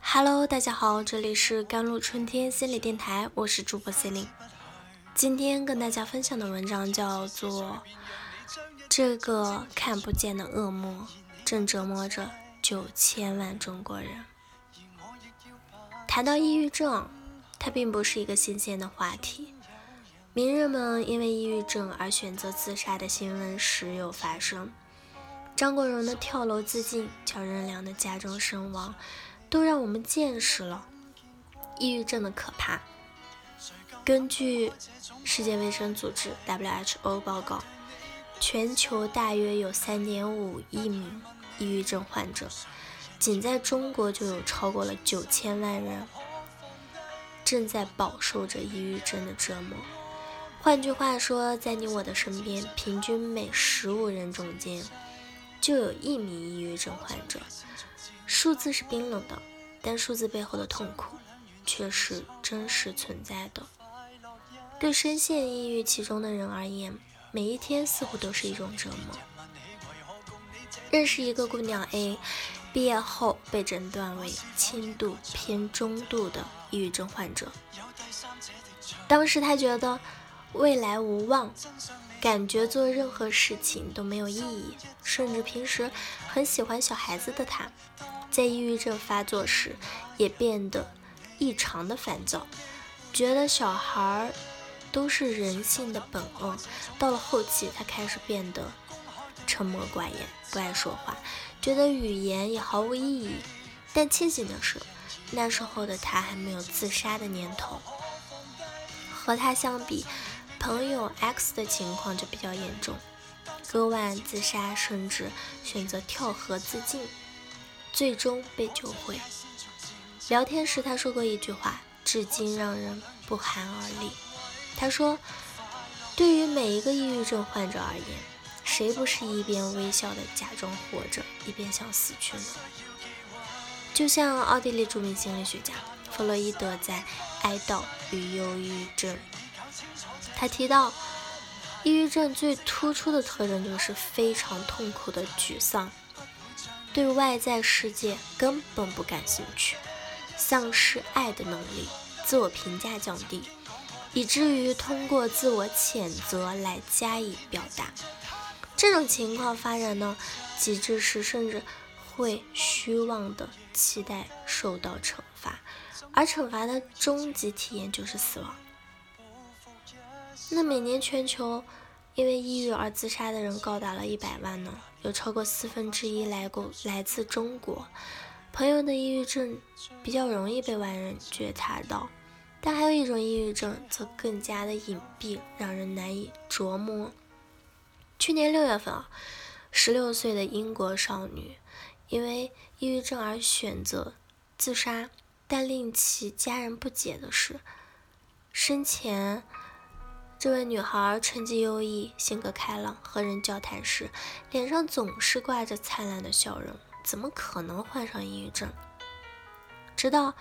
Hello，大家好，这里是甘露春天心理电台，我是主播 c e l i n e 今天跟大家分享的文章叫做《这个看不见的恶魔正折磨着九千万中国人》。谈到抑郁症，它并不是一个新鲜的话题。名人们因为抑郁症而选择自杀的新闻时有发生，张国荣的跳楼自尽，乔任梁的家中身亡。都让我们见识了抑郁症的可怕。根据世界卫生组织 （WHO） 报告，全球大约有3.5亿名抑郁症患者，仅在中国就有超过了9000万人正在饱受着抑郁症的折磨。换句话说，在你我的身边，平均每15人中间就有一名抑郁症患者。数字是冰冷的，但数字背后的痛苦却是真实存在的。对深陷抑郁其中的人而言，每一天似乎都是一种折磨。认识一个姑娘 A，毕业后被诊断为轻度偏中度的抑郁症患者。当时她觉得未来无望，感觉做任何事情都没有意义，甚至平时很喜欢小孩子的他。在抑郁症发作时，也变得异常的烦躁，觉得小孩儿都是人性的本恶。到了后期，他开始变得沉默寡言，不爱说话，觉得语言也毫无意义。但庆幸的是，那时候的他还没有自杀的念头。和他相比，朋友 X 的情况就比较严重，割腕自杀，甚至选择跳河自尽。最终被救回。聊天时，他说过一句话，至今让人不寒而栗。他说：“对于每一个抑郁症患者而言，谁不是一边微笑的假装活着，一边想死去呢？”就像奥地利著名心理学家弗洛伊德在《哀悼与忧郁症》，他提到，抑郁症最突出的特征就是非常痛苦的沮丧。对外在世界根本不感兴趣，丧失爱的能力，自我评价降低，以至于通过自我谴责来加以表达。这种情况发展到极致时，甚至会虚妄的期待受到惩罚，而惩罚的终极体验就是死亡。那每年全球因为抑郁而自杀的人高达了一百万呢？有超过四分之一来过来自中国，朋友的抑郁症比较容易被外人觉察到，但还有一种抑郁症则更加的隐蔽，让人难以琢磨。去年六月份啊，十六岁的英国少女因为抑郁症而选择自杀，但令其家人不解的是，生前。这位女孩成绩优异，性格开朗，和人交谈时脸上总是挂着灿烂的笑容，怎么可能患上抑郁症？直到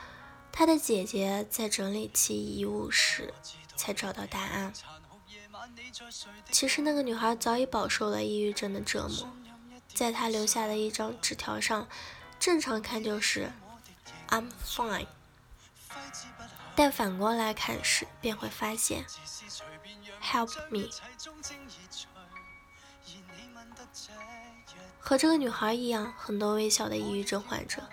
她的姐姐在整理其遗物时，才找到答案。其实那个女孩早已饱受了抑郁症的折磨，在她留下的一张纸条上，正常看就是 "I'm fine"，但反过来看时，便会发现。Help me，和这个女孩一样，很多微笑的抑郁症患者，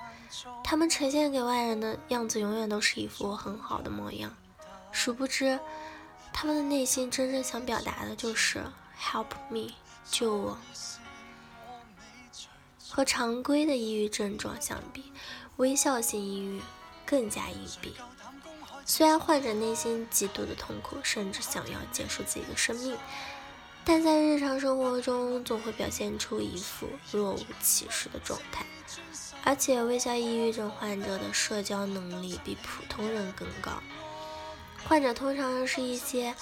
他们呈现给外人的样子永远都是一副很好的模样，殊不知，他们的内心真正想表达的就是 Help me，救我。和常规的抑郁症状相比，微笑性抑郁更加隐蔽。虽然患者内心极度的痛苦，甚至想要结束自己的生命，但在日常生活中总会表现出一副若无其事的状态。而且，微笑抑郁症患者的社交能力比普通人更高。患者通常是一些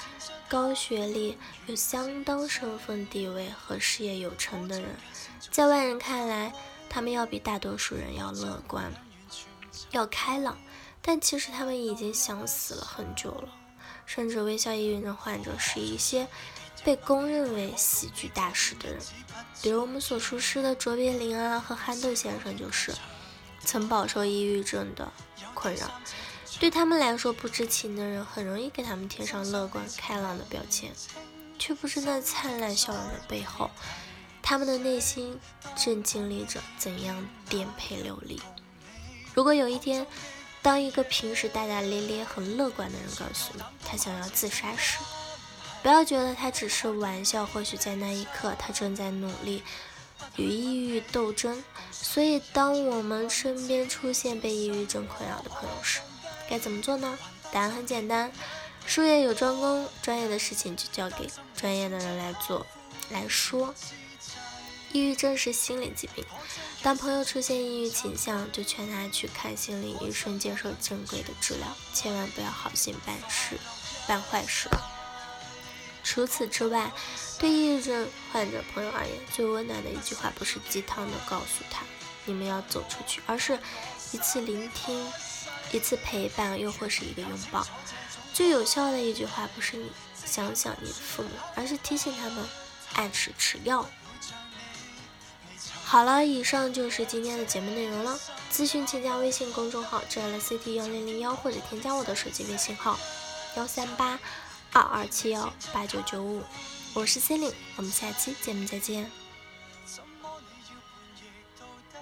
高学历、有相当身份地位和事业有成的人，在外人看来，他们要比大多数人要乐观，要开朗。但其实他们已经想死了很久了，甚至微笑抑郁症患者是一些被公认为喜剧大师的人，比如我们所熟知的卓别林啊和憨豆先生，就是曾饱受抑郁症的困扰。对他们来说，不知情的人很容易给他们贴上乐观开朗的标签，却不知那灿烂笑容的背后，他们的内心正经历着怎样颠沛流离。如果有一天，当一个平时大大咧咧、很乐观的人告诉你他想要自杀时，不要觉得他只是玩笑，或许在那一刻他正在努力与抑郁斗争。所以，当我们身边出现被抑郁症困扰的朋友时，该怎么做呢？答案很简单，术业有专攻，专业的事情就交给专业的人来做来说。抑郁症是心理疾病，当朋友出现抑郁倾向，就劝他去看心理医生，接受正规的治疗，千万不要好心办事，办坏事。除此之外，对抑郁症患者朋友而言，最温暖的一句话不是鸡汤的告诉他你们要走出去，而是一次聆听，一次陪伴，又或是一个拥抱。最有效的一句话不是你想想你的父母，而是提醒他们按时吃药。好了，以上就是今天的节目内容了。咨询请加微信公众号 “jlct 幺零零幺”或者添加我的手机微信号幺三八。二二七幺八九九五，我是 c e l i n e 我们下期节目再见。怎么你要半夜到底？